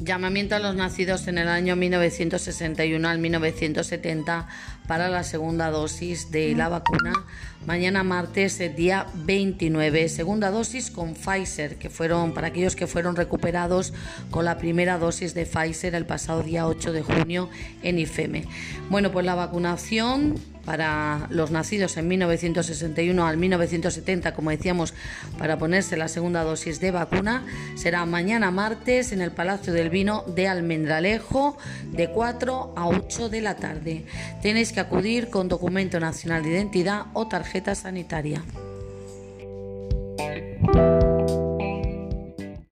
Llamamiento a los nacidos en el año 1961 al 1970 para la segunda dosis de la vacuna. Mañana martes, el día 29, segunda dosis con Pfizer, que fueron para aquellos que fueron recuperados con la primera dosis de Pfizer el pasado día 8 de junio en IFEME. Bueno, pues la vacunación para los nacidos en 1961 al 1970, como decíamos, para ponerse la segunda dosis de vacuna, será mañana martes en el Palacio del Vino de Almendralejo de 4 a 8 de la tarde. Tenéis que acudir con documento nacional de identidad o tarjeta sanitaria.